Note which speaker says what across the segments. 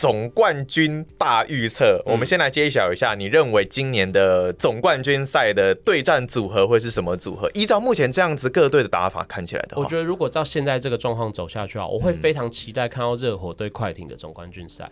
Speaker 1: 总冠军大预测。嗯、我们先来揭晓一下，你认为今年的总冠军赛的对战组合会是什么组合？依照目前这样子各队的打法看起来的话，
Speaker 2: 我觉得如果照现在这个状况走下去啊，我会非常期待看到热火对快艇的总冠军赛。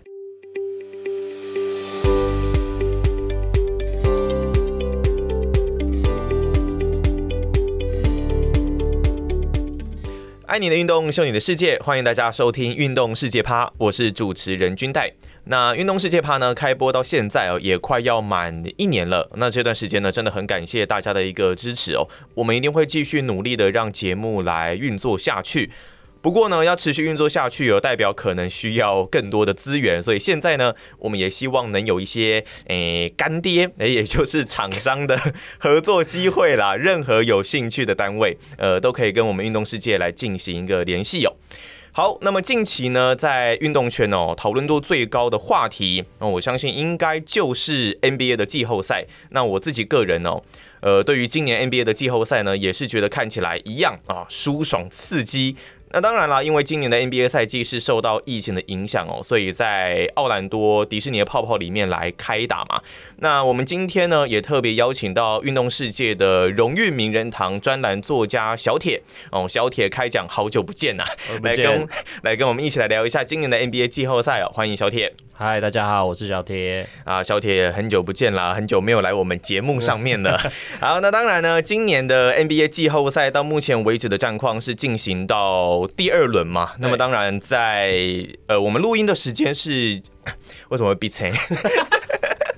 Speaker 1: 爱你的运动，秀你的世界，欢迎大家收听《运动世界趴》，我是主持人君代。那《运动世界趴》呢，开播到现在哦，也快要满一年了。那这段时间呢，真的很感谢大家的一个支持哦，我们一定会继续努力的让节目来运作下去。不过呢，要持续运作下去，有代表可能需要更多的资源，所以现在呢，我们也希望能有一些诶干爹，诶，也就是厂商的合作机会啦。任何有兴趣的单位，呃，都可以跟我们运动世界来进行一个联系哦。好，那么近期呢，在运动圈哦，讨论度最高的话题，哦，我相信应该就是 NBA 的季后赛。那我自己个人哦，呃，对于今年 NBA 的季后赛呢，也是觉得看起来一样啊，舒爽刺激。那当然了，因为今年的 NBA 赛季是受到疫情的影响哦，所以在奥兰多迪士尼的泡泡里面来开打嘛。那我们今天呢，也特别邀请到运动世界的荣誉名人堂专栏作家小铁哦，小铁开讲，好久不见呐，来跟来跟我们一起来聊一下今年的 NBA 季后赛哦，欢迎小铁。
Speaker 2: 嗨，大家好，我是小铁
Speaker 1: 啊，小铁很久不见了，很久没有来我们节目上面了。好，那当然呢，今年的 NBA 季后赛到目前为止的战况是进行到第二轮嘛。那么当然在呃，我们录音的时间是 为什么会闭嘴？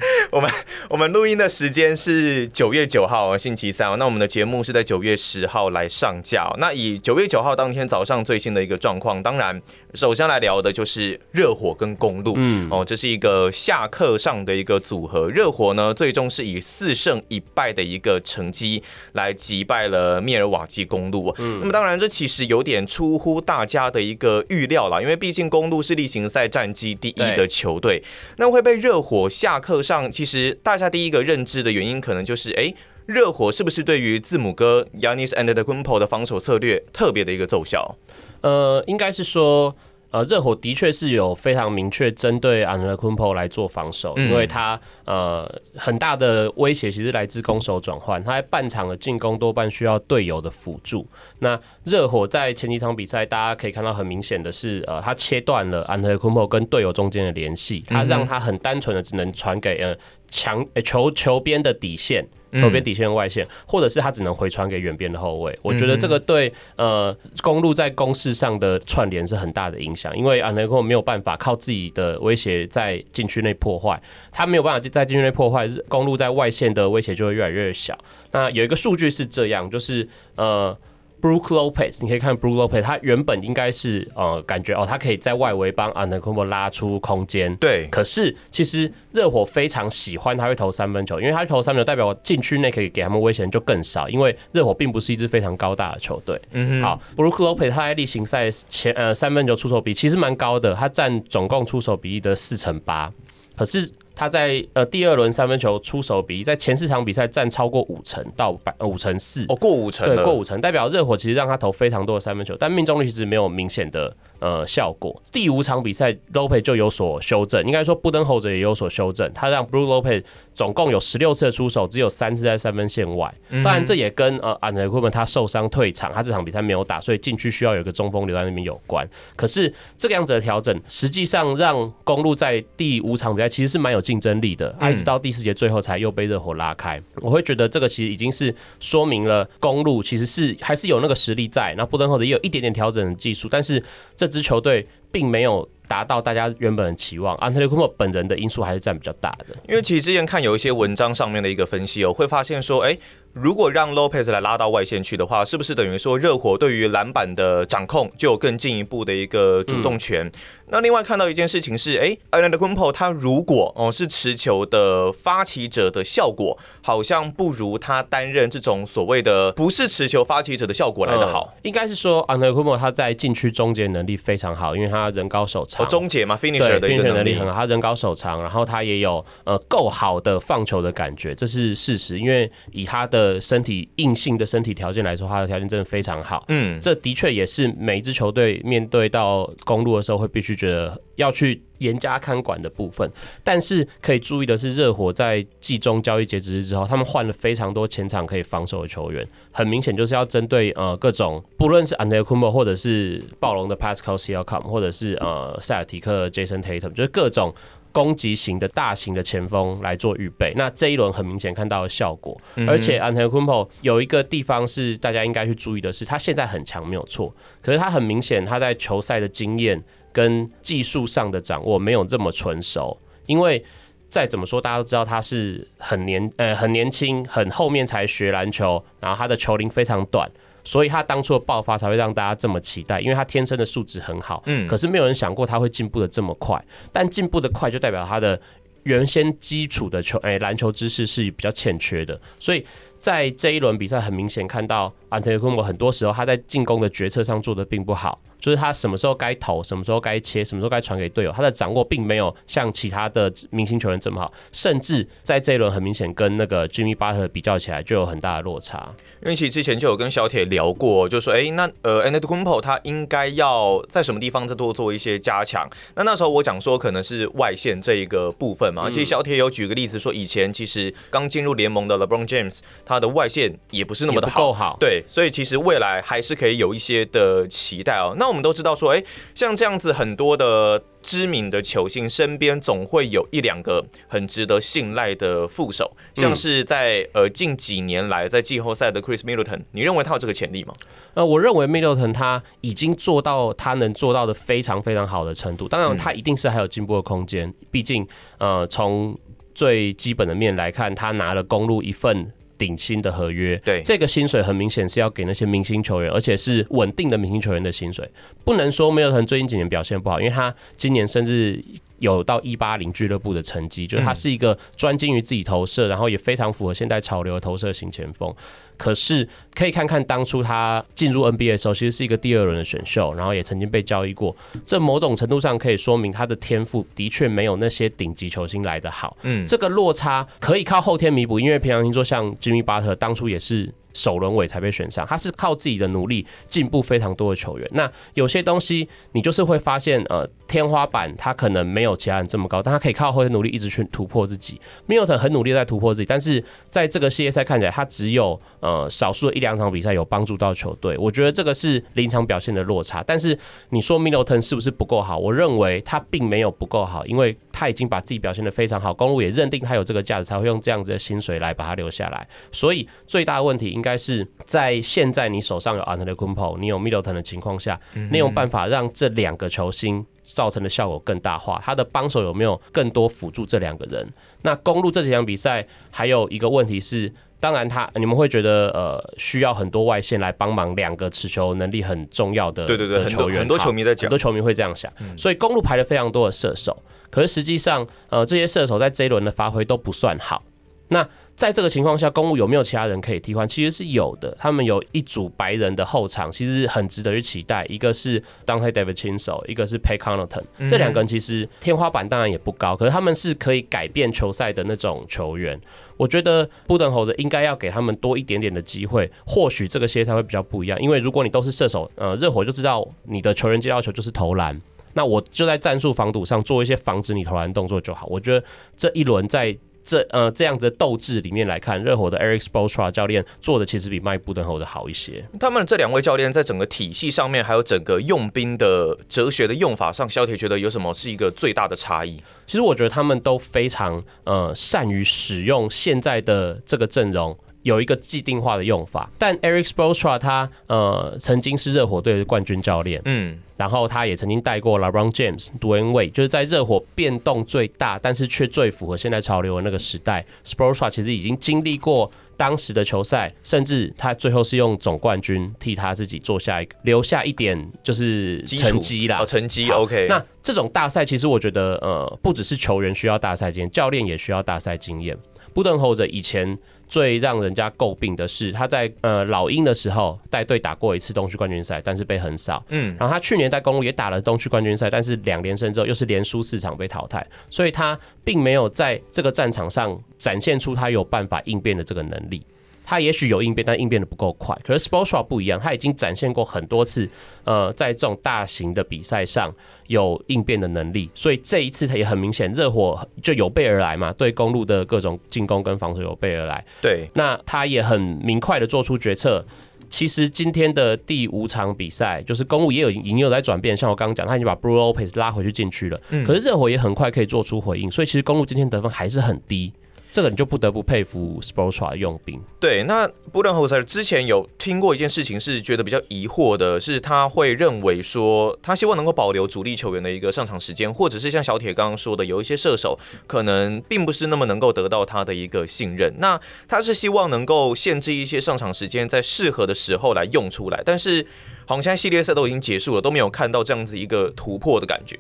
Speaker 1: 我们我们录音的时间是九月九号星期三，那我们的节目是在九月十号来上架。那以九月九号当天早上最新的一个状况，当然。首先来聊的就是热火跟公路，嗯，哦，这是一个下课上的一个组合。热火呢，最终是以四胜一败的一个成绩来击败了密尔瓦基公路。嗯，那么当然，这其实有点出乎大家的一个预料啦，因为毕竟公路是例行赛战绩第一的球队，那会被热火下克上。其实大家第一个认知的原因，可能就是，哎，热火是不是对于字母哥 Yanis and the g u m p o 的防守策略特别的一个奏效？
Speaker 2: 呃，应该是说，呃，热火的确是有非常明确针对 Antetokounmpo 来做防守，嗯、因为他呃很大的威胁其实来自攻守转换，他在半场的进攻多半需要队友的辅助。那热火在前几场比赛，大家可以看到很明显的是，呃，他切断了 Antetokounmpo 跟队友中间的联系，他让他很单纯的只能传给呃强球球边的底线。球边底线外线，或者是他只能回传给远边的后卫。我觉得这个对呃公路在攻势上的串联是很大的影响，因为安德克没有办法靠自己的威胁在禁区内破坏，他没有办法在禁区内破坏，公路在外线的威胁就会越来越小。那有一个数据是这样，就是呃。Brook Lopez，你可以看 Brook Lopez，他原本应该是呃，感觉哦，他可以在外围帮 Antetokounmpo 拉出空间。对。可是其实热火非常喜欢他会投三分球，因为他投三分球代表禁区内可以给他们威胁就更少，因为热火并不是一支非常高大的球队。嗯哼。好，Brook Lopez 他在例行赛前呃三分球出手比其实蛮高的，他占总共出手比例的四成八。可是。他在呃第二轮三分球出手比例，在前四场比赛占超过五成到百五成四
Speaker 1: 哦，过五成，
Speaker 2: 对，过五成，代表热火其实让他投非常多的三分球，但命中率其实没有明显的呃效果。第五场比赛，Lopez 就有所修正，应该说布登侯者也有所修正，他让 Blue Lopez 总共有十六次的出手，只有三次在三分线外。当然这也跟呃 Antetokounmpo 他受伤退场，他这场比赛没有打，所以禁区需要有一个中锋留在那边有关。可是这个样子的调整，实际上让公路在第五场比赛其实是蛮有竞争力的。一直到第四节最后才又被热火拉开，我会觉得这个其实已经是说明了公路其实是还是有那个实力在，那布登霍德也有一点点调整的技术，但是这支球队并没有达到大家原本的期望。安特雷库莫本人的因素还是占比较大的，
Speaker 1: 因为其实之前看有一些文章上面的一个分析哦，会发现说，哎。如果让 Lopez 来拉到外线去的话，是不是等于说热火对于篮板的掌控就有更进一步的一个主动权？嗯、那另外看到一件事情是，哎，Antetokounmpo 他如果哦是持球的发起者的效果，好像不如他担任这种所谓的不是持球发起者的效果来得好。
Speaker 2: 嗯、应该是说 Antetokounmpo 他在禁区终结能力非常好，因为他人高手长。
Speaker 1: 哦，终结嘛，finisher 的能力
Speaker 2: 很好，他人高手长，然后他也有呃够好的放球的感觉，这是事实。因为以他的的身体硬性的身体条件来说，他的条件真的非常好。嗯，这的确也是每一支球队面对到公路的时候，会必须觉得要去严加看管的部分。但是可以注意的是，热火在季中交易截止日之后，他们换了非常多前场可以防守的球员，很明显就是要针对呃各种，不论是 Antetokounmpo 或者是暴龙的 Pascal Siakam，或者是呃塞尔提克 Jason Tatum，就是各种。攻击型的大型的前锋来做预备，那这一轮很明显看到了效果，而且 Antetokounmpo 有一个地方是大家应该去注意的是，他现在很强没有错，可是他很明显他在球赛的经验跟技术上的掌握没有这么纯熟，因为再怎么说大家都知道他是很年呃很年轻，很后面才学篮球，然后他的球龄非常短。所以他当初的爆发才会让大家这么期待，因为他天生的素质很好，嗯，可是没有人想过他会进步的这么快，但进步的快就代表他的原先基础的球，哎，篮球知识是比较欠缺的，所以在这一轮比赛很明显看到安特库姆很多时候他在进攻的决策上做的并不好。就是他什么时候该投，什么时候该切，什么时候该传给队友，他的掌握并没有像其他的明星球员这么好，甚至在这一轮很明显跟那个 Jimmy Butler 比较起来就有很大的落差。
Speaker 1: 因为其实之前就有跟小铁聊过，就说哎、欸，那呃 Antetokounmpo 他应该要在什么地方再多做一些加强。那那时候我讲说可能是外线这一个部分嘛，其实小铁有举个例子说，以前其实刚进入联盟的 LeBron James 他的外线也不是那么的好，
Speaker 2: 好，
Speaker 1: 对，所以其实未来还是可以有一些的期待哦。那我们都知道说，哎，像这样子很多的知名的球星身边总会有一两个很值得信赖的副手，像是在呃近几年来在季后赛的 Chris Middleton，你认为他有这个潜力吗？
Speaker 2: 呃，我认为 Middleton 他已经做到他能做到的非常非常好的程度，当然他一定是还有进步的空间，毕竟呃从最基本的面来看，他拿了公路一份。顶薪的合约，
Speaker 1: 对
Speaker 2: 这个薪水很明显是要给那些明星球员，而且是稳定的明星球员的薪水。不能说梅尔滕最近几年表现不好，因为他今年甚至有到一八零俱乐部的成绩，就是他是一个专精于自己投射，然后也非常符合现代潮流的投射型前锋。可是可以看看当初他进入 NBA 的时候，其实是一个第二轮的选秀，然后也曾经被交易过。这某种程度上可以说明他的天赋的确没有那些顶级球星来得好。嗯，这个落差可以靠后天弥补，因为平常听说像 Jimmy Butler 当初也是。首轮尾才被选上，他是靠自己的努力进步非常多的球员。那有些东西你就是会发现，呃，天花板他可能没有其他人这么高，但他可以靠后天努力一直去突破自己。米尤滕很努力在突破自己，但是在这个系列赛看起来，他只有呃少数的一两场比赛有帮助到球队。我觉得这个是临场表现的落差。但是你说米尤滕是不是不够好？我认为他并没有不够好，因为他已经把自己表现得非常好，公路也认定他有这个价值，才会用这样子的薪水来把他留下来。所以最大的问题应该是在现在你手上有 Antetokounmpo，你有 Middleton 的情况下，你有办法让这两个球星造成的效果更大化？他的帮手有没有更多辅助这两个人？那公路这几场比赛还有一个问题是，当然他你们会觉得呃需要很多外线来帮忙两个持球能力很重要的对对对球员，
Speaker 1: 很多球迷在讲，
Speaker 2: 很多球迷会这样想，所以公路排了非常多的射手，可是实际上呃这些射手在这一轮的发挥都不算好，那。在这个情况下，公务有没有其他人可以替换？其实是有的。他们有一组白人的后场，其实很值得去期待。一个是 Donte DiVincenzo，一个是 Pat Connaughton。这两个人其实天花板当然也不高，可是他们是可以改变球赛的那种球员。我觉得布登猴子应该要给他们多一点点的机会，或许这个系列赛会比较不一样。因为如果你都是射手，呃，热火就知道你的球员接到球就是投篮，那我就在战术防堵上做一些防止你投篮动作就好。我觉得这一轮在。这呃这样子的斗志里面来看，热火的 Eric Spoelstra 教练做的其实比 Mike Budenholzer 好一些。他们这两位教练在整个体系上面，还有整个用兵的哲学的用法上，小铁觉得有什么是一个最大的差异？其实我觉得他们都非常呃善于使用现在的这个阵容。有一个既定化的用法，但 Eric Spoelstra 他呃曾经是热火队的冠军教练，嗯，然后他也曾经带过 LeBron James、Dwyane Wade，就是在热火变动最大，但是却最符合现在潮流的那个时代。Spoelstra 其实已经经历过当时的球赛，甚至他最后是用总冠军替他自己做下一个留下一点就是成绩啦，成绩 OK。那这种大赛其实我觉得呃不只是球员需要大赛经验，教练也需要大赛经验。布登侯泽以前。最让人家诟病的是，他在呃老鹰的时候带队打过一次东区冠军赛，但是被横扫。嗯，然后他去年在公路也打了东区冠军赛，但是两连胜之后又是连输四场被淘汰，所以他并没有在这个战场上展现出他有办法应变的这个能力。他也许有应变，但应变的不够快。可是 Sportsra 不一样，他已经展现过很多次，呃，在这种大型的比赛上有应变的能力。所以这一次他也很明显，热火就有备而来嘛，对公路的各种进攻跟防守有备而来。
Speaker 1: 对，
Speaker 2: 那他也很明快的做出决策。其实今天的第五场比赛，就是公路也有已经有在转变，像我刚刚讲，他已经把 Brook Lopez 拉回去禁区了。嗯，可是热火也很快可以做出回应，所以其实公路今天得分还是很低。这个你就不得不佩服 Spoelstra 用兵。
Speaker 1: 对，那布兰豪塞尔之前有听过一件事情，是觉得比较疑惑的，是他会认为说，他希望能够保留主力球员的一个上场时间，或者是像小铁刚刚说的，有一些射手可能并不是那么能够得到他的一个信任。那他是希望能够限制一些上场时间，在适合的时候来用出来。但是，好像现在系列赛都已经结束了，都没有看到这样子一个突破的感觉。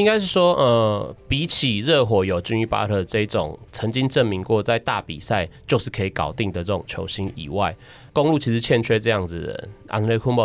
Speaker 2: 应该是说，呃，比起热火有 Jimmy Butler 这种曾经证明过在大比赛就是可以搞定的这种球星以外。公路其实欠缺这样子的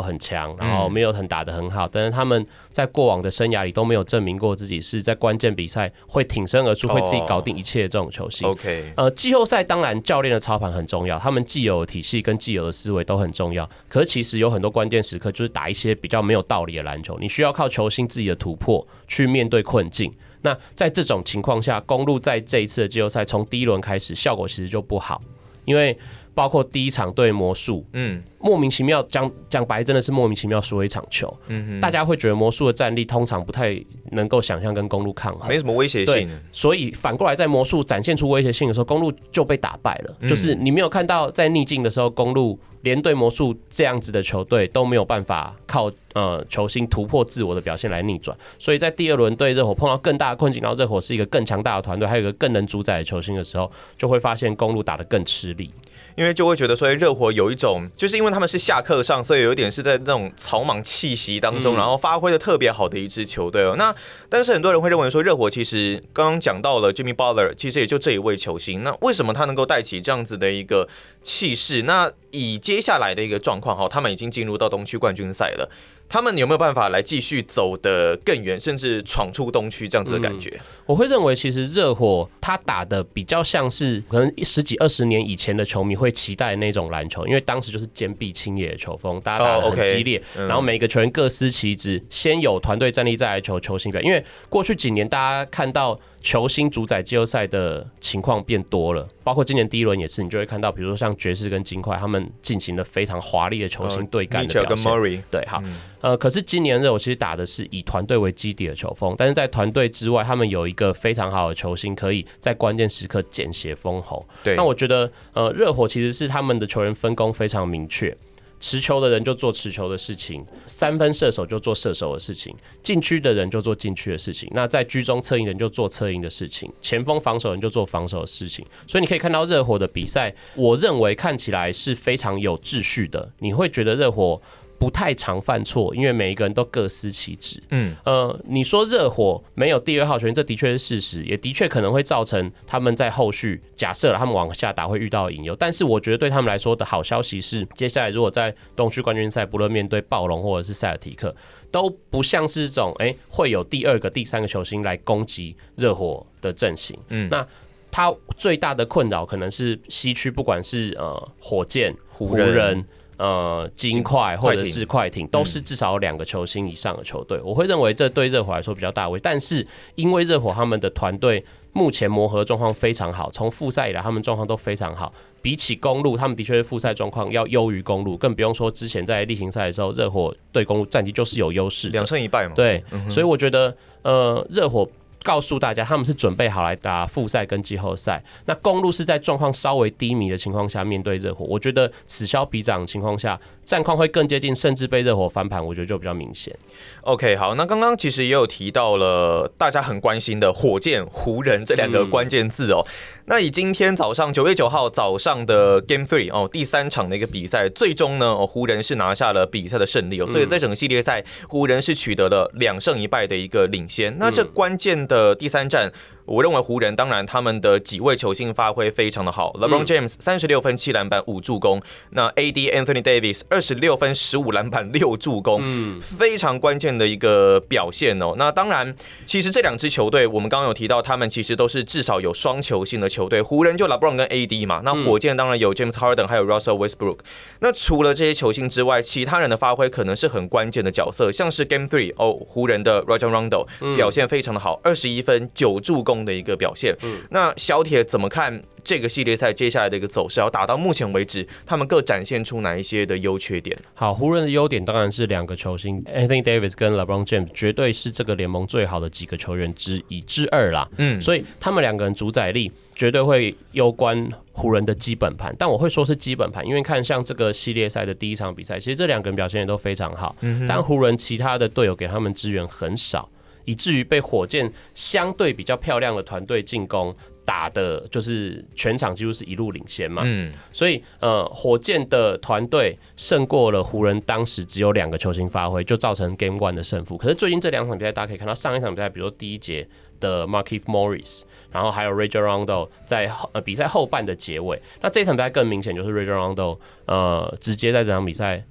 Speaker 2: 很强，然后没有很打得很好，嗯、但是他们在过往的生涯里都没有证明过自己是在关键比赛会挺身而出，会自己搞定一切的这种球星。
Speaker 1: OK，
Speaker 2: 呃，季后赛当然教练的操盘很重要，他们既有的体系跟既有的思维都很重要。可是其实有很多关键时刻就是打一些比较没有道理的篮球，你需要靠球星自己的突破去面对困境。那在这种情况下，公路在这一次的季后赛从第一轮开始效果其实就不好，因为。包括第一场对魔术，嗯，莫名其妙讲讲白，真的是莫名其妙输了一场球。嗯哼，大家会觉得魔术的战力通常不太能够想象跟公路抗衡，
Speaker 1: 没什么威胁性。
Speaker 2: 所以反过来，在魔术展现出威胁性的时候，公路就被打败了。嗯、就是你没有看到在逆境的时候，公路连对魔术这样子的球队都没有办法靠呃球星突破自我的表现来逆转。所以在第二轮对热火碰到更大的困境，然后热火是一个更强大的团队，还有一个更能主宰的球星的时候，就会发现公路打得更吃力。
Speaker 1: 因为就会觉得说，热火有一种，就是因为他们是下课上，所以有一点是在那种草莽气息当中，然后发挥的特别好的一支球队哦。那但是很多人会认为说，热火其实刚刚讲到了 Jimmy Butler，其实也就这一位球星。那为什么他能够带起这样子的一个气势？那以接下来的一个状况哈，他们已经进入到东区冠军赛了。他们有没有办法来继续走得更远，甚至闯出东区这样子的感觉？嗯，
Speaker 2: 我会认为，其实热火他打的比较像是可能十几二十年以前的球迷会期待的那种篮球，因为当时就是坚壁清野的球风，大家打得很激烈，然后每个球员各司其职，先有团队战力，再来求球星表。因为过去几年大家看到。球星主宰季后赛的情况变多了，包括今年第一轮也是，你就会看到，比如说像爵士跟金块，他们进行了非常华丽的球星对干的表现。对，好，呃，可是今年热火其实打的是以团队为基底的球风，但是在团队之外，他们有一个非常好的球星，可以在关键时刻见血封喉。对，那我觉得，呃，热火其实是他们的球员分工非常明确。持球的人就做持球的事情，三分射手就做射手的事情，禁区的人就做禁区的事情。那在居中策应人就做策应的事情，前锋防守人就做防守的事情。所以你可以看到热火的比赛，我认为看起来是非常有秩序的。你会觉得热火。不太常犯错，因为每一个人都各司其职。嗯，呃，你说热火没有第二号球员，这的确是事实，也的确可能会造成他们在后续假设了他们往下打会遇到隐忧。但是我觉得对他们来说的好消息是，接下来如果在东区冠军赛，不论面对暴龙或者是塞尔提克，都不像是这种诶、欸、会有第二个、第三个球星来攻击热火的阵型。嗯，那他最大的困扰可能是西区，不管是呃火箭、湖人。呃，金块或者是快艇，都是至少有两个球星以上的球队。我会认为这对热火来说比较大威，但是因为热火他们的团队目前磨合状况非常好，从复赛以来他们状况都非常好。比起公路，他们的确是复赛状况要优于公路，更不用说之前在例行赛的时候，热火对公路战绩就是有优势，
Speaker 1: 两胜一败嘛。
Speaker 2: 对，所以我觉得呃，热火。告诉大家，他们是准备好来打复赛跟季后赛。那公路是在状况稍微低迷的情况下面对热火，我觉得此消彼长的情况下，战况会更接近，甚至被热火翻盘，我觉得就比较明显。
Speaker 1: OK，好，那刚刚其实也有提到了大家很关心的火箭、湖人这两个关键字哦。嗯、那以今天早上九月九号早上的 Game Three 哦，第三场的一个比赛，最终呢，哦，湖人是拿下了比赛的胜利哦，所以在整个系列赛，湖人是取得了两胜一败的一个领先。那这关键的第三战。我认为湖人当然他们的几位球星发挥非常的好，LeBron James 三十六分七篮板五助攻，那 AD Anthony Davis 二十六分十五篮板六助攻，嗯，非常关键的一个表现哦。那当然，其实这两支球队我们刚刚有提到，他们其实都是至少有双球星的球队。湖人就 LeBron 跟 AD 嘛，那火箭当然有 James Harden 还有 Russell Westbrook。那除了这些球星之外，其他人的发挥可能是很关键的角色，像是 Game Three 哦，湖人的 Rajon Rondo 表现非常的好，二十一分九助攻。的一个表现，嗯那小铁怎么看这个系列赛接下来的一个走势？要打到目前为止，他们各展现出哪一些的优缺点？
Speaker 2: 好，湖人的优点当然是两个球星，Anthony Davis 跟 LeBron James 绝对是这个联盟最好的几个球员之一之二啦。嗯，所以他们两个人主宰力绝对会攸关湖人的基本盘。但我会说是基本盘，因为看像这个系列赛的第一场比赛，其实这两个人表现也都非常好。嗯，但湖人其他的队友给他们支援很少。以至于被火箭相对比较漂亮的团队进攻打的，就是全场几乎是一路领先嘛。嗯，所以呃，火箭的团队胜过了湖人，当时只有两个球星发挥，就造成 Game One 的胜负。可是最近这两场比赛，大家可以看到上一场比赛，比如说第一节的 Markieff Morris，然后还有 Rajon Rondo 在呃比赛后半的结尾，那这一场比赛更明显，就是 Rajon Rondo 呃直接在这场比赛。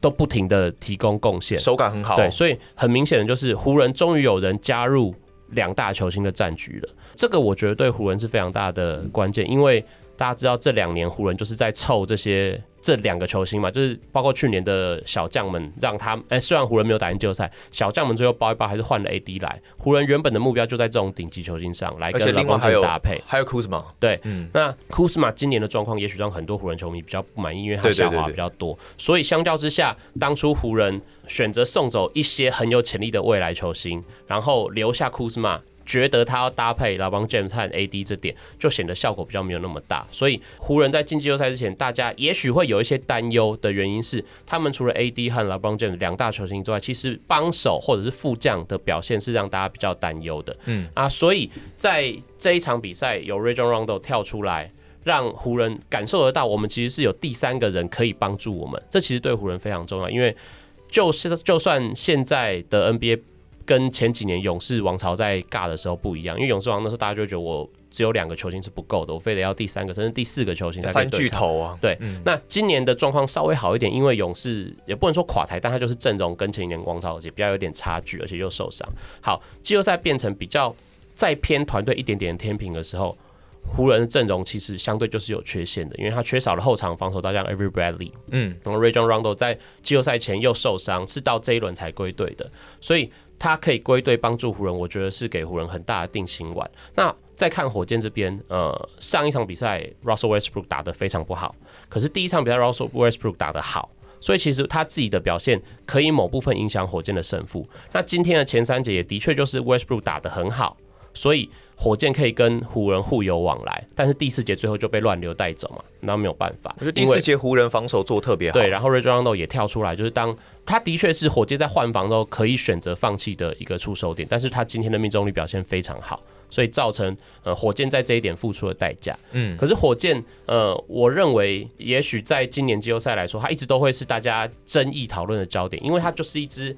Speaker 2: 都不停的提供贡献，
Speaker 1: 手感很好。
Speaker 2: 对，所以很明显的就是湖人终于有人加入两大球星的战局了。这个我觉得对湖人是非常大的关键，因为大家知道这两年湖人就是在凑这些。这两个球星嘛，就是包括去年的小将们，让他哎，虽然湖人没有打进季后赛，小将们最后包一包，还是换了 AD 来。湖人原本的目标就在这种顶级球星上来跟老帮队搭配，
Speaker 1: 还有库兹马。
Speaker 2: 对，嗯、那库兹马今年的状况，也许让很多湖人球迷比较不满意，因为他下滑比较多。所以相较之下，当初湖人选择送走一些很有潜力的未来球星，然后留下库兹马。觉得他要搭配 LeBron James 和 AD 这点，就显得效果比较没有那么大。所以湖人在进季后赛之前，大家也许会有一些担忧的原因是，他们除了 AD 和 LeBron James 两大球星之外，其实帮手或者是副将的表现是让大家比较担忧的。嗯啊，所以在这一场比赛，有 Rajon Rondo 跳出来，让湖人感受得到，我们其实是有第三个人可以帮助我们。这其实对湖人非常重要，因为就是就算现在的 NBA。跟前几年勇士王朝在尬的时候不一样，因为勇士王那时候大家就觉得我只有两个球星是不够的，我非得要第三个甚至第四个球星才。
Speaker 1: 三巨头啊，
Speaker 2: 对。嗯、那今年的状况稍微好一点，因为勇士也不能说垮台，但他就是阵容跟前几年王朝也比较有点差距，而且又受伤。好，季后赛变成比较再偏团队一点点的天平的时候。湖人的阵容其实相对就是有缺陷的，因为他缺少了后场防守大将 Every Bradley，嗯，然后 Rajon Rondo 在季后赛前又受伤，是到这一轮才归队的，所以他可以归队帮助湖人，我觉得是给湖人很大的定心丸。那再看火箭这边，呃，上一场比赛 Russell Westbrook 打得非常不好，可是第一场比赛 Russell Westbrook 打得好，所以其实他自己的表现可以某部分影响火箭的胜负。那今天的前三节也的确就是 Westbrook 打得很好，所以。火箭可以跟湖人互有往来，但是第四节最后就被乱流带走嘛，那没有办法。
Speaker 1: 我觉得第四节湖人防守做特别好，
Speaker 2: 对，然后 Rajon Rondo 也跳出来，就是当他的确是火箭在换防之后可以选择放弃的一个出手点，但是他今天的命中率表现非常好，所以造成呃火箭在这一点付出的代价。嗯，可是火箭呃，我认为也许在今年季后赛来说，他一直都会是大家争议讨论的焦点，因为他就是一支。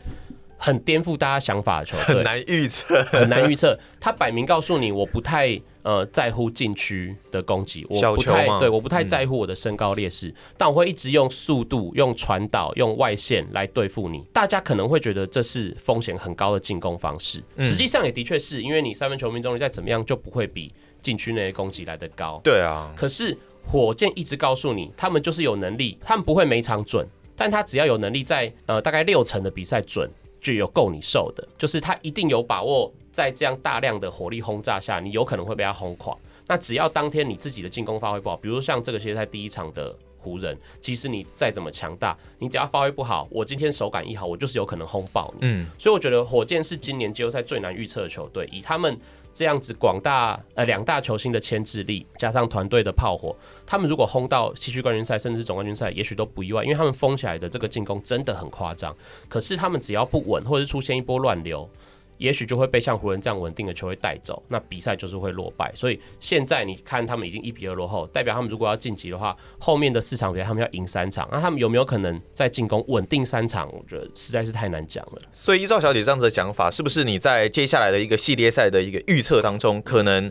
Speaker 2: 很颠覆大家想法的球队，
Speaker 1: 很难预测，
Speaker 2: 很难预测。他摆明告诉你，我不太呃在乎禁区的攻击，我不太对，我不太在乎我的身高劣势，嗯、但我会一直用速度、用传导、用外线来对付你。大家可能会觉得这是风险很高的进攻方式，实际上也的确是因为你三分球命中率再怎么样就不会比禁区内的攻击来得高。
Speaker 1: 对啊，
Speaker 2: 可是火箭一直告诉你，他们就是有能力，他们不会每场准，但他只要有能力在呃大概六成的比赛准。就有够你受的，就是他一定有把握，在这样大量的火力轰炸下，你有可能会被他轰垮。那只要当天你自己的进攻发挥不好，比如像这个系列赛第一场的湖人，其实你再怎么强大，你只要发挥不好，我今天手感一好，我就是有可能轰爆你。嗯，所以我觉得火箭是今年季后赛最难预测的球队，以他们。这样子广大呃两大球星的牵制力，加上团队的炮火，他们如果轰到西区冠军赛，甚至是总冠军赛，也许都不意外，因为他们封起来的这个进攻真的很夸张。可是他们只要不稳，或者出现一波乱流，也许就会被像湖人这样稳定的球队带走，那比赛就是会落败。所以现在你看他们已经一比二落后，代表他们如果要晋级的话，后面的四场比赛他们要赢三场，那他们有没有可能在进攻稳定三场？我觉得实在是太难讲了。
Speaker 1: 所以依照小姐这样子的讲法，是不是你在接下来的一个系列赛的一个预测当中，可能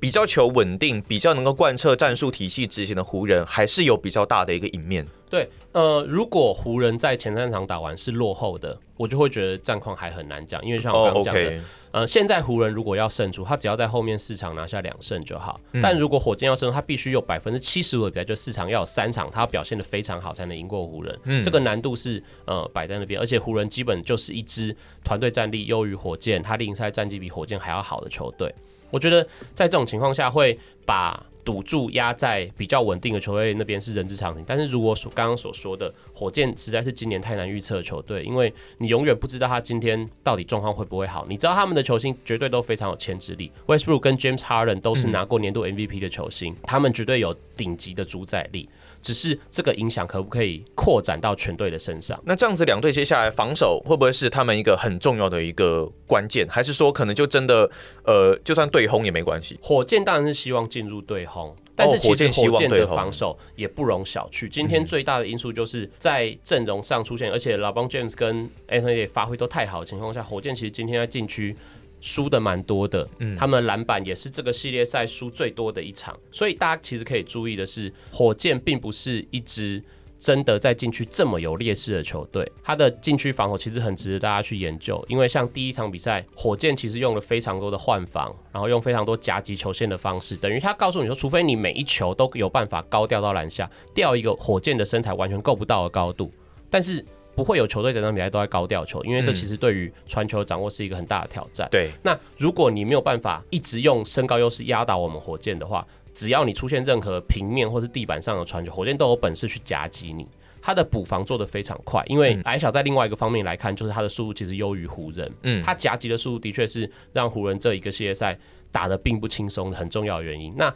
Speaker 1: 比较求稳定、比较能够贯彻战术体系执行的湖人，还是有比较大的一个赢面？
Speaker 2: 对，呃，如果湖人在前三场打完是落后的，我就会觉得战况还很难讲，因为像我刚刚讲的，oh, okay. 呃，现在湖人如果要胜出，他只要在后面四场拿下两胜就好。嗯、但如果火箭要胜出，他必须有百分之七十五的比赛，就四场要有三场，他要表现的非常好才能赢过湖人。嗯、这个难度是呃摆在那边，而且湖人基本就是一支团队战力优于火箭，他例行赛战绩比火箭还要好的球队。我觉得在这种情况下会把。赌注压在比较稳定的球队那边是人之常情，但是如果所刚刚所说的火箭实在是今年太难预测的球队，因为你永远不知道他今天到底状况会不会好。你知道他们的球星绝对都非常有牵制力，Westbrook 跟 James Harden 都是拿过年度 MVP 的球星，他们绝对有顶级的主宰力。只是这个影响可不可以扩展到全队的身上？
Speaker 1: 那这样子，两队接下来防守会不会是他们一个很重要的一个关键？还是说可能就真的呃，就算对轰也没关系？
Speaker 2: 火箭当然是希望进入对轰，但是其实火箭的防守也不容小觑。今天最大的因素就是在阵容上出现，而且 LeBron James 跟 Anthony 发挥都太好的情况下，火箭其实今天在禁区。输的蛮多的，嗯，他们篮板也是这个系列赛输最多的一场，所以大家其实可以注意的是，火箭并不是一支真的在禁区这么有劣势的球队，他的禁区防守其实很值得大家去研究，因为像第一场比赛，火箭其实用了非常多的换防，然后用非常多夹击球线的方式，等于他告诉你说，除非你每一球都有办法高吊到篮下，吊一个火箭的身材完全够不到的高度，但是。不会有球队整场比赛都在高吊球，因为这其实对于传球掌握是一个很大的挑战。
Speaker 1: 对，
Speaker 2: 那如果你没有办法一直用身高优势压倒我们火箭的话，只要你出现任何平面或是地板上的传球，火箭都有本事去夹击你。他的补防做得非常快，因为矮小在另外一个方面来看，就是他的速度其实优于湖人。嗯，他夹击的速度的确是让湖人这一个系列赛打得并不轻松的很重要的原因。那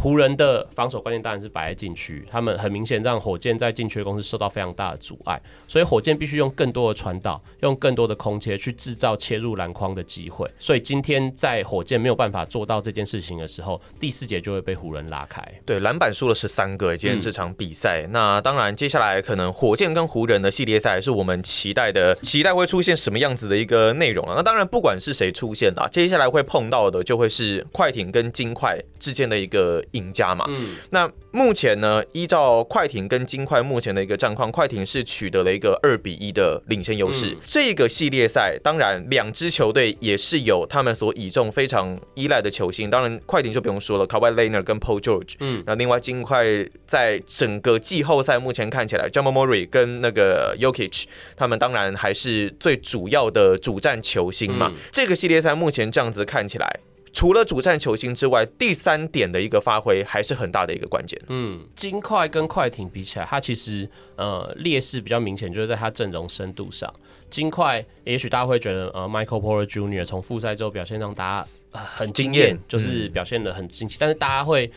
Speaker 2: 湖人的防守关键当然是摆在禁区，他们很明显让火箭在禁区的攻势受到非常大的阻碍，所以火箭必须用更多的传导，用更多的空切去制造切入篮筐的机会。所以今天在火箭没有办法做到这件事情的时候，第四节就会被湖人拉开。
Speaker 1: 对，篮板输了十三个，今天这场比赛。那当然，接下来可能火箭跟湖人的系列赛是我们期待的，期待会出现什么样子的一个内容了？那当然，不管是谁出现啊，接下来会碰到的就会是快艇跟金块之间的一个。赢家嘛，嗯，那目前呢，依照快艇跟金块目前的一个战况，快艇是取得了一个二比一的领先优势。嗯、这个系列赛，当然两支球队也是有他们所倚重、非常依赖的球星。当然，快艇就不用说了，Kawhi Leonard 跟 Paul George。嗯，那另外金块在整个季后赛目前看起来，Jamal Murray 跟那个 Yokich，他们当然还是最主要的主战球星嘛。嗯、这个系列赛目前这样子看起来。除了主战球星之外，第三点的一个发挥还是很大的一个关键。
Speaker 2: 嗯，金块跟快艇比起来，它其实呃劣势比较明显，就是在它阵容深度上。金块也许大家会觉得呃 Michael Porter Jr. 从复赛之后表现让大家、呃、很惊艳，就是表现的很惊奇。嗯、但是大家会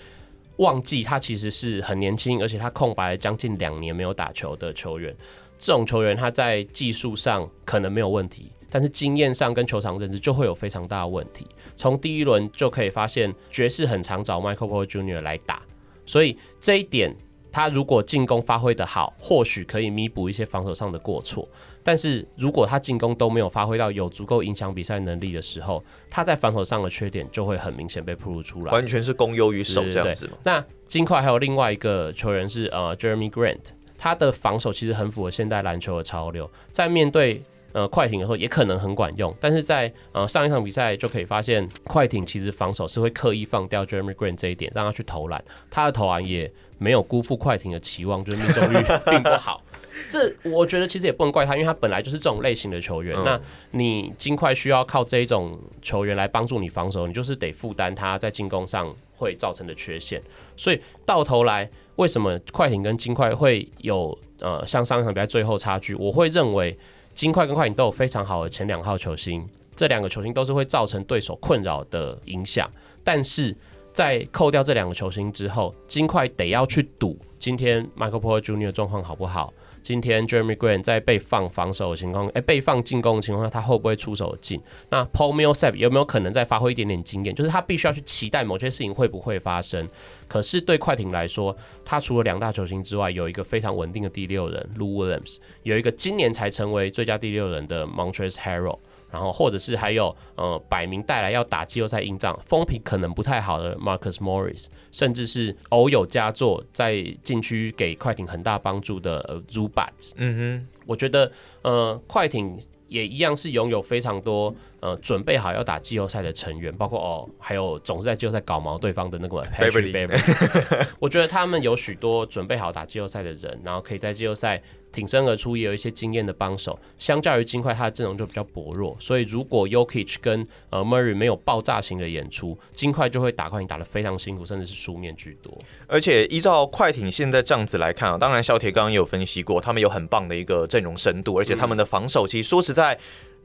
Speaker 2: 忘记他其实是很年轻，而且他空白了将近两年没有打球的球员。这种球员他在技术上可能没有问题。但是经验上跟球场认知就会有非常大的问题。从第一轮就可以发现，爵士很常找 Michael Porter Jr. 来打，所以这一点他如果进攻发挥得好，或许可以弥补一些防守上的过错。但是如果他进攻都没有发挥到有足够影响比赛能力的时候，他在防守上的缺点就会很明显被暴露出来，
Speaker 1: 完全是攻优于守这样子。
Speaker 2: 那金块还有另外一个球员是呃 Jeremy Grant，他的防守其实很符合现代篮球的潮流，在面对。呃，快艇的时候也可能很管用，但是在呃上一场比赛就可以发现，快艇其实防守是会刻意放掉 Jeremy Grant 这一点，让他去投篮，他的投篮也没有辜负快艇的期望，就是命中率并不好。这我觉得其实也不能怪他，因为他本来就是这种类型的球员。嗯、那你金块需要靠这一种球员来帮助你防守，你就是得负担他在进攻上会造成的缺陷。所以到头来，为什么快艇跟金块会有呃像上一场比赛最后差距？我会认为。金块跟快艇都有非常好的前两号球星，这两个球星都是会造成对手困扰的影响。但是在扣掉这两个球星之后，金块得要去赌今天 Michael Porter Jr. 状况好不好，今天 Jeremy Green 在被放防守的情况，哎，被放进攻的情况下，他会不会出手进？那 Paul Millsap 有没有可能再发挥一点点经验？就是他必须要去期待某些事情会不会发生。可是对快艇来说，他除了两大球星之外，有一个非常稳定的第六人 Lou Williams，有一个今年才成为最佳第六人的 Montrezl Harrell。然后，或者是还有呃，摆明带来要打季后赛硬仗，风评可能不太好的 Marcus Morris，甚至是偶有佳作在禁区给快艇很大帮助的呃 Zubat。嗯哼，我觉得呃，快艇也一样是拥有非常多呃准备好要打季后赛的成员，包括哦，还有总是在季后赛搞毛对方的那个 Patrick Beverley。我觉得他们有许多准备好打季后赛的人，然后可以在季后赛。挺身而出，也有一些经验的帮手。相较于金块，他的阵容就比较薄弱。所以，如果 Yokich 跟呃 Murray 没有爆炸型的演出，金块就会打快艇打得非常辛苦，甚至是输面居多。
Speaker 1: 而且，依照快艇现在这样子来看啊，当然小铁刚刚也有分析过，他们有很棒的一个阵容深度，而且他们的防守其实说实在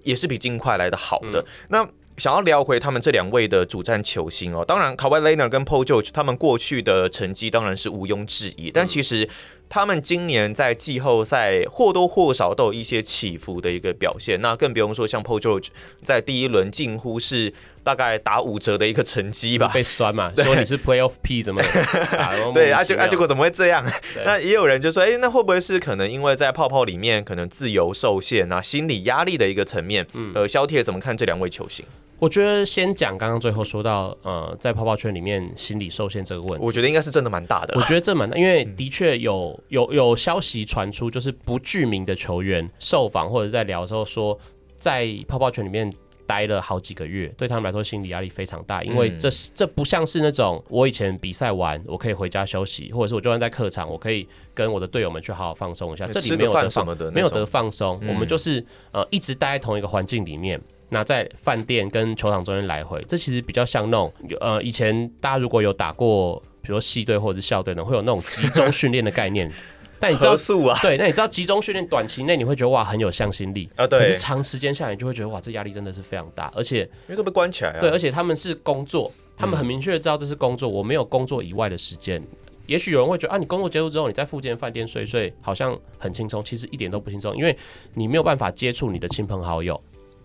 Speaker 1: 也是比金块来的好的。嗯、那想要聊回他们这两位的主战球星哦，当然 Kawhi Leonard 跟 Paul George 他们过去的成绩当然是毋庸置疑，但其实。他们今年在季后赛或多或少都有一些起伏的一个表现，那更不用说像 Paul George 在第一轮近乎是大概打五折的一个成绩吧，
Speaker 2: 被酸嘛，说你是 Playoff P 怎么 打？
Speaker 1: 对啊，结啊结果怎么会这样？那也有人就说，哎，那会不会是可能因为在泡泡里面可能自由受限啊，心理压力的一个层面？嗯，呃，肖铁怎么看这两位球星？
Speaker 2: 我觉得先讲刚刚最后说到，呃，在泡泡圈里面心理受限这个问题，
Speaker 1: 我觉得应该是真的蛮大的。
Speaker 2: 我觉得这蛮大，因为的确有有有消息传出，就是不具名的球员受访或者在聊的时候说，在泡泡圈里面待了好几个月，对他们来说心理压力非常大，因为这是这不像是那种我以前比赛完我可以回家休息，或者是我就算在客场，我可以跟我的队友们去好好放松一下，这里没有得放，没有得放松，我们就是呃一直待在同一个环境里面。那在饭店跟球场中间来回，这其实比较像那种，呃，以前大家如果有打过，比如说系队或者是校队呢，会有那种集中训练的概念。但你知道，
Speaker 1: 啊、
Speaker 2: 对，那你知道集中训练短期内你会觉得哇很有向心力啊，对。可是长时间下来，你就会觉得哇这压力真的是非常大，而且
Speaker 1: 因为都被关起来啊。
Speaker 2: 对，而且他们是工作，他们很明确的知道这是工作，我没有工作以外的时间。也许有人会觉得啊，你工作结束之后，你在附近饭店睡睡，好像很轻松，其实一点都不轻松，因为你没有办法接触你的亲朋好友。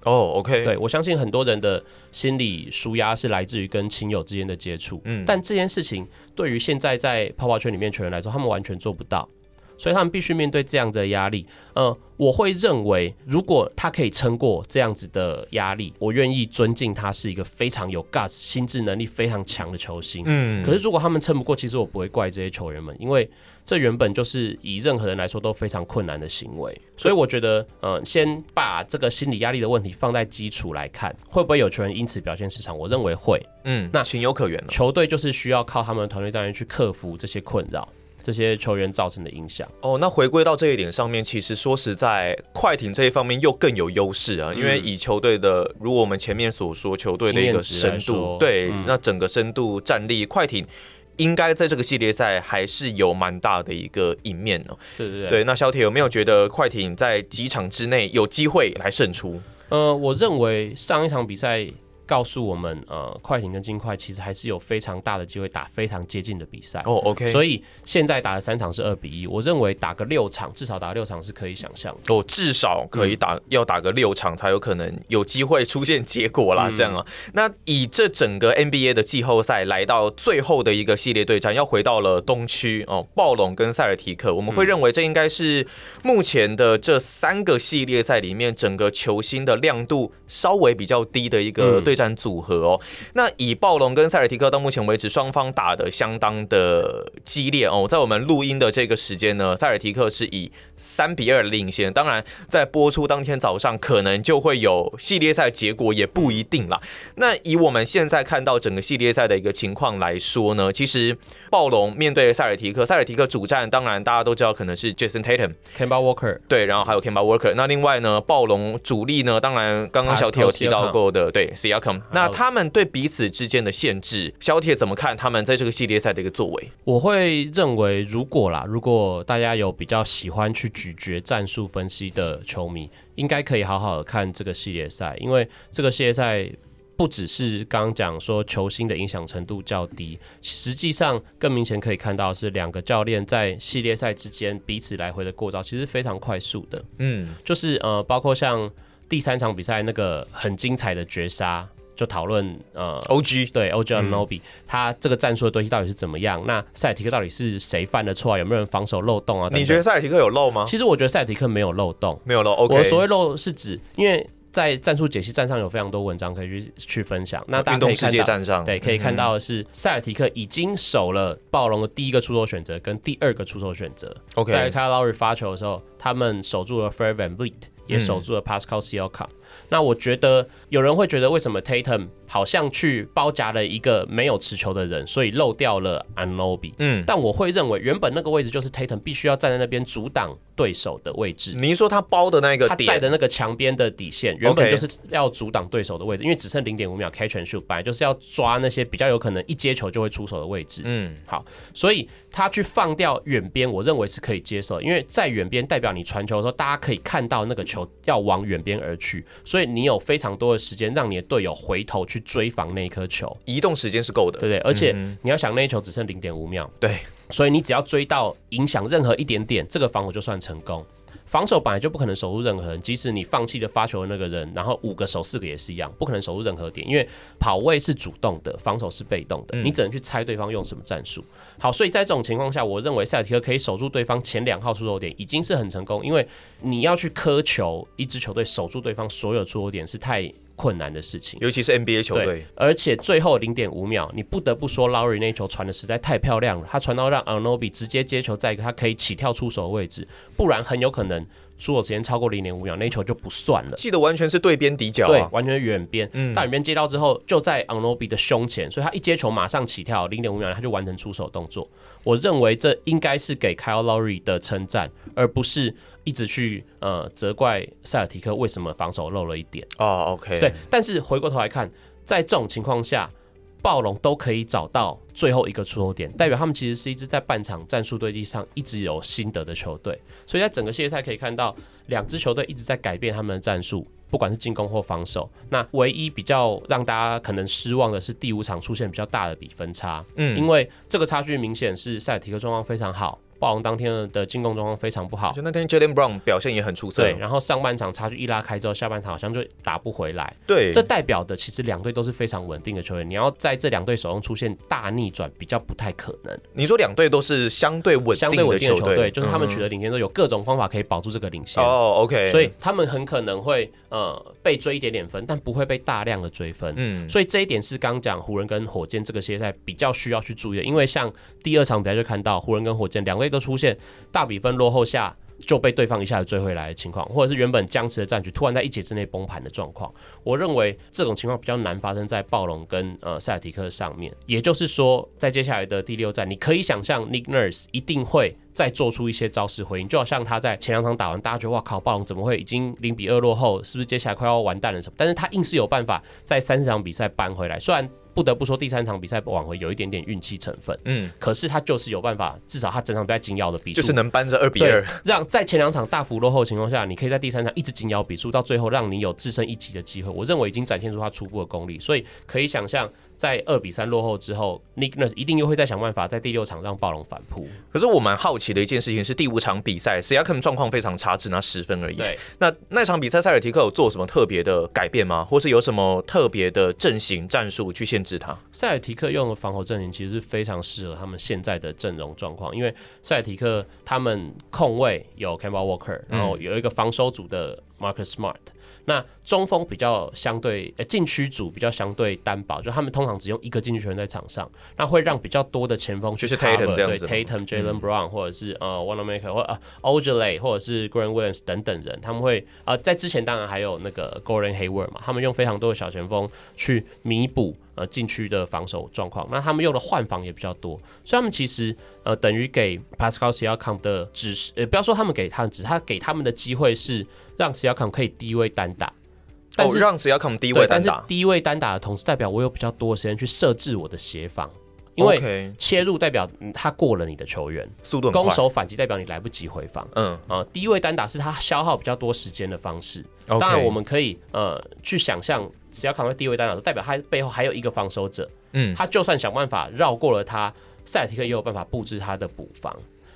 Speaker 1: 哦、oh，OK，
Speaker 2: 对，我相信很多人的心理舒压是来自于跟亲友之间的接触，嗯，但这件事情对于现在在泡泡圈里面球员来说，他们完全做不到。所以他们必须面对这样子的压力。呃，我会认为，如果他可以撑过这样子的压力，我愿意尊敬他是一个非常有 guts、心智能力非常强的球星。嗯。可是如果他们撑不过，其实我不会怪这些球员们，因为这原本就是以任何人来说都非常困难的行为。所以我觉得，呃，先把这个心理压力的问题放在基础来看，会不会有球员因此表现失常？我认为会。嗯。那
Speaker 1: 情有可原了。
Speaker 2: 球队就是需要靠他们的团队战员去克服这些困扰。这些球员造成的影响
Speaker 1: 哦，那回归到这一点上面，其实说实在，快艇这一方面又更有优势啊，嗯、因为以球队的，如果我们前面所说，球队的一个深度，对，嗯、那整个深度战力，快艇应该在这个系列赛还是有蛮大的一个赢面哦。
Speaker 2: 对对对，
Speaker 1: 对，那小铁有没有觉得快艇在几场之内有机会来胜出？
Speaker 2: 呃，我认为上一场比赛。告诉我们，呃，快艇跟金块其实还是有非常大的机会打非常接近的比赛
Speaker 1: 哦。Oh, OK，
Speaker 2: 所以现在打了三场是二比一，我认为打个六场，至少打六场是可以想象的。
Speaker 1: 哦，至少可以打，嗯、要打个六场才有可能有机会出现结果啦。这样啊。嗯、那以这整个 NBA 的季后赛来到最后的一个系列对战，要回到了东区哦，暴龙跟塞尔提克，我们会认为这应该是目前的这三个系列赛里面整个球星的亮度稍微比较低的一个对战组合哦，那以暴龙跟塞尔提克到目前为止，双方打的相当的激烈哦。在我们录音的这个时间呢，塞尔提克是以三比二领先。当然，在播出当天早上，可能就会有系列赛结果，也不一定啦。那以我们现在看到整个系列赛的一个情况来说呢，其实暴龙面对塞尔提克，塞尔提克主战当然大家都知道可能是 Jason Tatum、
Speaker 2: c a m b a Walker，
Speaker 1: 对，然后还有 c a m b a Walker。那另外呢，暴龙主力呢，当然刚刚小铁有提到过的，对，Siakam。那他们对彼此之间的限制，小铁怎么看他们在这个系列赛的一个作为？
Speaker 2: 我会认为，如果啦，如果大家有比较喜欢去咀嚼战术分析的球迷，应该可以好好看这个系列赛，因为这个系列赛不只是刚刚讲说球星的影响程度较低，实际上更明显可以看到是两个教练在系列赛之间彼此来回的过招，其实非常快速的。嗯，就是呃，包括像第三场比赛那个很精彩的绝杀。就讨论呃
Speaker 1: ，OG
Speaker 2: 对 OG Anunoby，他这个战术的对击到底是怎么样？那塞尔提克到底是谁犯的错啊？有没有人防守漏洞啊？
Speaker 1: 你觉得塞尔提克有漏吗？
Speaker 2: 其实我觉得塞尔提克没有漏洞，
Speaker 1: 没有漏。OK，
Speaker 2: 我所谓漏是指，因为在战术解析站上有非常多文章可以去去分享。那大家可以看到，
Speaker 1: 站上
Speaker 2: 对，可以看到的是塞尔提克已经守了暴龙的第一个出手选择跟第二个出手选择。
Speaker 1: OK，
Speaker 2: 在 Kyle Lowry 发球的时候，他们守住了 Fred VanVleet，也守住了 Pascal Siakam。那我觉得有人会觉得，为什么 Tatum 好像去包夹了一个没有持球的人，所以漏掉了 Anunoby。嗯，但我会认为原本那个位置就是 Tatum 必须要站在那边阻挡对手的位置。
Speaker 1: 您说他包的那个
Speaker 2: 他在的那个墙边的底线，原本就是要阻挡对手的位置，因为只剩零点五秒 catch and shoot，本来就是要抓那些比较有可能一接球就会出手的位置。嗯，好，所以他去放掉远边，我认为是可以接受，因为在远边代表你传球的时候，大家可以看到那个球要往远边而去。所以你有非常多的时间，让你的队友回头去追防那一颗球，
Speaker 1: 移动时间是够的，
Speaker 2: 对不对？而且你要想，那一球只剩零点五秒，
Speaker 1: 对，
Speaker 2: 所以你只要追到影响任何一点点，这个防守就算成功。防守本来就不可能守住任何人，即使你放弃了发球的那个人，然后五个守四个也是一样，不可能守住任何点，因为跑位是主动的，防守是被动的，你只能去猜对方用什么战术。好，所以在这种情况下，我认为塞尔提克可以守住对方前两号出手点，已经是很成功，因为你要去苛求一支球队守住对方所有出手点是太困难的事情，
Speaker 1: 尤其是 NBA 球队，
Speaker 2: 而且最后零点五秒，你不得不说，Lowry 那球传的实在太漂亮了，他传到让 Anunoby 直接接球，在一个他可以起跳出手的位置，不然很有可能出手时间超过零点五秒，那球就不算了。
Speaker 1: 记得完全是对边底角，啊，
Speaker 2: 对，完全是远边，嗯，大远边接到之后就在 Anunoby 的胸前，所以他一接球马上起跳，零点五秒他就完成出手动作。我认为这应该是给 Kyle Lowry 的称赞，而不是。一直去呃责怪塞尔提克为什么防守漏了一点
Speaker 1: 哦、oh，OK，
Speaker 2: 对，但是回过头来看，在这种情况下，暴龙都可以找到最后一个出手点，代表他们其实是一支在半场战术对击上一直有心得的球队，所以在整个系列赛可以看到，两支球队一直在改变他们的战术，不管是进攻或防守。那唯一比较让大家可能失望的是第五场出现比较大的比分差，嗯，因为这个差距明显是塞尔提克状况非常好。暴龙当天的进攻状况非常不好，
Speaker 1: 就那天 Jaylen Brown 表现也很出色。
Speaker 2: 对，然后上半场差距一拉开之后，下半场好像就打不回来。
Speaker 1: 对，
Speaker 2: 这代表的其实两队都是非常稳定的球员，你要在这两队手中出现大逆转，比较不太可能。
Speaker 1: 你说两队都是相对稳相对稳定的球队，
Speaker 2: 就是他们取得领先之后有各种方法可以保住这个领先。
Speaker 1: 哦，OK，
Speaker 2: 所以他们很可能会呃被追一点点分，但不会被大量的追分。嗯，所以这一点是刚讲湖人跟火箭这个系列赛比较需要去注意的，因为像第二场比赛就看到湖人跟火箭两队都出现。大比分落后下就被对方一下子追回来的情况，或者是原本僵持的战局突然在一节之内崩盘的状况，我认为这种情况比较难发生在暴龙跟呃塞尔提克上面。也就是说，在接下来的第六战，你可以想象 Nick Nurse 一定会再做出一些招式回应，就好像他在前两场打完，大家觉得哇靠，暴龙怎么会已经零比二落后，是不是接下来快要完蛋了什么？但是他硬是有办法在三十场比赛扳回来，虽然。不得不说，第三场比赛挽回有一点点运气成分，嗯，可是他就是有办法，至少他整场比赛紧咬的比数，
Speaker 1: 就是能扳着二比二，
Speaker 2: 让在前两场大幅落后的情况下，你可以在第三场一直紧咬比数，到最后让你有自身一击的机会。我认为已经展现出他初步的功力，所以可以想象。在二比三落后之后，Nick Nurse 一定又会再想办法在第六场让暴龙反扑。
Speaker 1: 可是我蛮好奇的一件事情是，第五场比赛，Siakam 状况非常差，只拿十分而已。
Speaker 2: 对，
Speaker 1: 那那场比赛塞尔提克有做什么特别的改变吗？或是有什么特别的阵型战术去限制他？
Speaker 2: 塞尔提克用的防守阵型其实是非常适合他们现在的阵容状况，因为塞尔提克他们控卫有 cambo Walker，然后有一个防守组的 Marcus Smart。那中锋比较相对，呃，禁区组比较相对单薄，就他们通常只用一个禁区球员在场上，那会让比较多的前锋去 cover，对 Tatum、Jaylen Brown 或者是呃 Wanamaker 或呃 Ojeleye 或者是 Grant Williams 等等人，他们会呃在之前当然还有那个 Gordon Hayward 嘛，他们用非常多的小前锋去弥补。呃，禁区的防守状况，那他们用的换防也比较多，所以他们其实呃等于给 Pascal Siakam 的指示，呃，不要说他们给他，只他给他们的机会是让 Siakam 可以低位单打，
Speaker 1: 但是、哦、让 Siakam 低位单打，
Speaker 2: 但是低位单打的同时，代表我有比较多的时间去设置我的协防，因为切入代表他过了你的球员，
Speaker 1: 速度
Speaker 2: 攻守反击代表你来不及回防，嗯。啊、呃，低位单打是他消耗比较多时间的方式，当然我们可以呃去想象。史亚康在低位单打，代表他背后还有一个防守者。
Speaker 1: 嗯，
Speaker 2: 他就算想办法绕过了他，塞尔提克也有办法布置他的补防。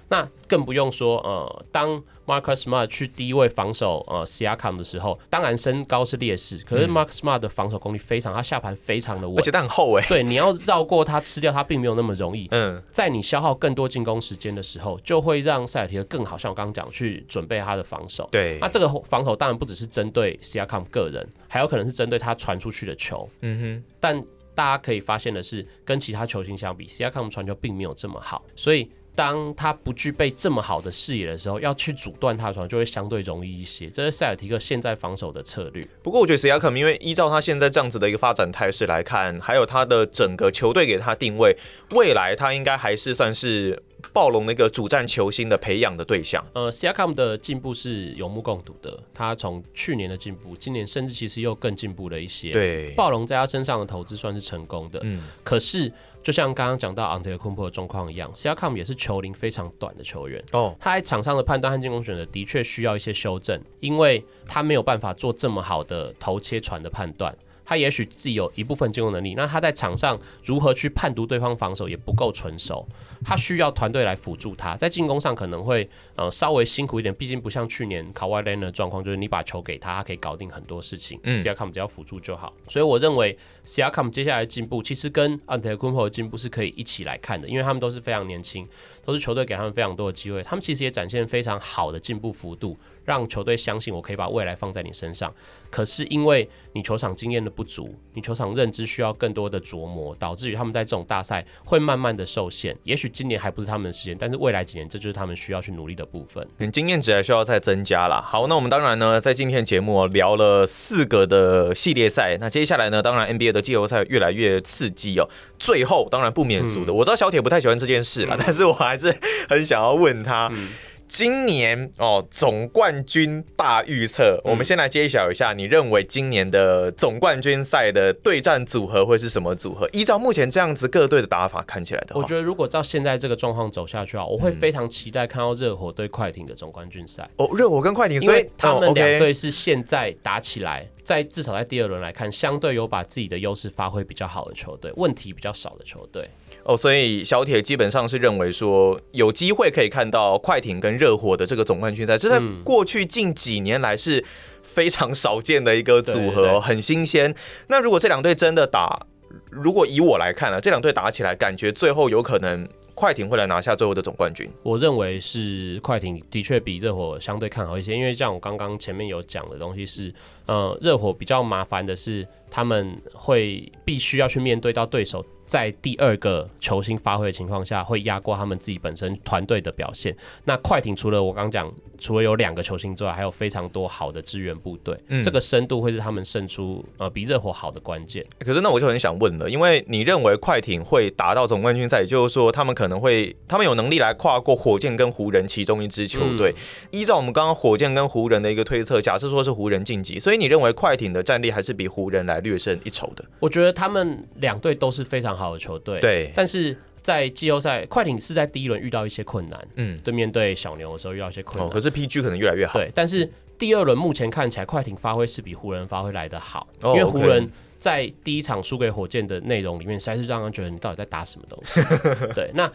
Speaker 2: 那更不用说，呃，当 Marcus Smart 去低位防守呃 Siakam 的时候，当然身高是劣势，可是 Marcus Smart 的防守功力非常，他下盘非常的稳，
Speaker 1: 而且他很厚哎。
Speaker 2: 对，你要绕过他吃掉他，并没有那么容易。
Speaker 1: 嗯，
Speaker 2: 在你消耗更多进攻时间的时候，就会让塞尔提克更好，像我刚刚讲，去准备他的防守。
Speaker 1: 对，
Speaker 2: 那这个防守当然不只是针对 Siakam 个人，还有可能是针对他传出去的球。
Speaker 1: 嗯哼，
Speaker 2: 但大家可以发现的是，跟其他球星相比，Siakam 传球并没有这么好，所以。当他不具备这么好的视野的时候，要去阻断他的传就会相对容易一些。这是塞尔提克现在防守的策略。
Speaker 1: 不过，我觉得斯亚克，因为依照他现在这样子的一个发展态势来看，还有他的整个球队给他定位，未来他应该还是算是暴龙那个主战球星的培养的对象。
Speaker 2: 呃，史亚克的进步是有目共睹的。他从去年的进步，今年甚至其实又更进步了一些。
Speaker 1: 对，
Speaker 2: 暴龙在他身上的投资算是成功的。嗯，可是。就像刚刚讲到 Antetokounmpo 的状况一样，Siakam 也是球龄非常短的球员哦。他在场上的判断和进攻选择的确需要一些修正，因为他没有办法做这么好的投切传的判断。他也许自己有一部分进攻能力，那他在场上如何去判读对方防守也不够纯熟，他需要团队来辅助他，在进攻上可能会呃稍微辛苦一点，毕竟不像去年 Kawhi Leonard 的状况，就是你把球给他，他可以搞定很多事情。嗯，Siakam 只要辅助就好，所以我认为 Siakam 接下来进步其实跟 Antetokounmpo 的进步是可以一起来看的，因为他们都是非常年轻，都是球队给他们非常多的机会，他们其实也展现非常好的进步幅度。让球队相信我可以把未来放在你身上，可是因为你球场经验的不足，你球场认知需要更多的琢磨，导致于他们在这种大赛会慢慢的受限。也许今年还不是他们的时间，但是未来几年这就是他们需要去努力的部分。
Speaker 1: 嗯，经验值还需要再增加啦。好，那我们当然呢，在今天的节目聊了四个的系列赛，那接下来呢，当然 NBA 的季后赛越来越刺激哦。最后，当然不免俗的，嗯、我知道小铁不太喜欢这件事啦，嗯、但是我还是很想要问他。嗯今年哦，总冠军大预测，嗯、我们先来揭晓一下，你认为今年的总冠军赛的对战组合会是什么组合？依照目前这样子各队的打法看起来的话，
Speaker 2: 我觉得如果照现在这个状况走下去啊，我会非常期待看到热火对快艇的总冠军赛。
Speaker 1: 哦，热火跟快艇，所以
Speaker 2: 他们两队是现在打起来。在至少在第二轮来看，相对有把自己的优势发挥比较好的球队，问题比较少的球队。
Speaker 1: 哦，所以小铁基本上是认为说，有机会可以看到快艇跟热火的这个总冠军赛，这在过去近几年来是非常少见的一个组合，嗯、很新鲜。那如果这两队真的打，如果以我来看呢、啊，这两队打起来，感觉最后有可能。快艇会来拿下最后的总冠军，
Speaker 2: 我认为是快艇的确比热火相对看好一些，因为像我刚刚前面有讲的东西是，呃，热火比较麻烦的是他们会必须要去面对到对手。在第二个球星发挥的情况下，会压过他们自己本身团队的表现。那快艇除了我刚讲，除了有两个球星之外，还有非常多好的支援部队，嗯、这个深度会是他们胜出呃比热火好的关键。
Speaker 1: 可是那我就很想问了，因为你认为快艇会打到总冠军赛，也就是说他们可能会，他们有能力来跨过火箭跟湖人其中一支球队。嗯、依照我们刚刚火箭跟湖人的一个推测，假设说是湖人晋级，所以你认为快艇的战力还是比湖人来略胜一筹的？
Speaker 2: 我觉得他们两队都是非常好的球队，
Speaker 1: 对，
Speaker 2: 但是在季后赛，快艇是在第一轮遇到一些困难，嗯，对，面对小牛的时候遇到一些困难，
Speaker 1: 哦，可是 PG 可能越来越好，
Speaker 2: 对，但是第二轮目前看起来，快艇发挥是比湖人发挥来的好，哦，因为湖人在第一场输给火箭的内容里面，实在是让人觉得你到底在打什么东西，对，那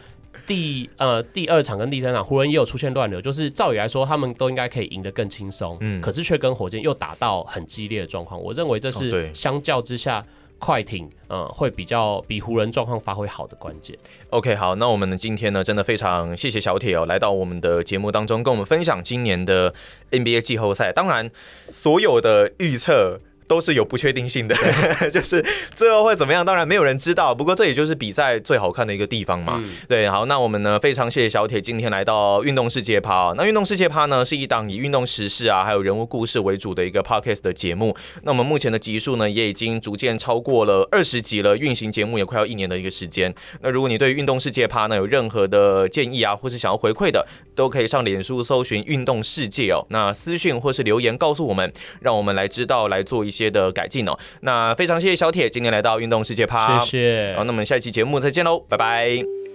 Speaker 2: 第呃第二场跟第三场，湖人也有出现乱流，就是照理来说，他们都应该可以赢得更轻松，嗯，可是却跟火箭又打到很激烈的状况，我认为这是相较之下。快艇，嗯，会比较比湖人状况发挥好的关键。
Speaker 1: OK，好，那我们今天呢，真的非常谢谢小铁哦，来到我们的节目当中，跟我们分享今年的 NBA 季后赛。当然，所有的预测。都是有不确定性的，就是最后会怎么样，当然没有人知道。不过这也就是比赛最好看的一个地方嘛。嗯、对，好，那我们呢非常谢谢小铁今天来到运动世界趴。那运动世界趴呢是一档以运动时事啊还有人物故事为主的一个 podcast 的节目。那我们目前的集数呢也已经逐渐超过了二十集了，运行节目也快要一年的一个时间。那如果你对运动世界趴呢有任何的建议啊，或是想要回馈的，都可以上脸书搜寻运动世界哦。那私讯或是留言告诉我们，让我们来知道来做一些。的改进哦，那非常谢谢小铁今天来到运动世界趴，
Speaker 2: 谢谢，
Speaker 1: 好，那我们下一期节目再见喽，拜拜。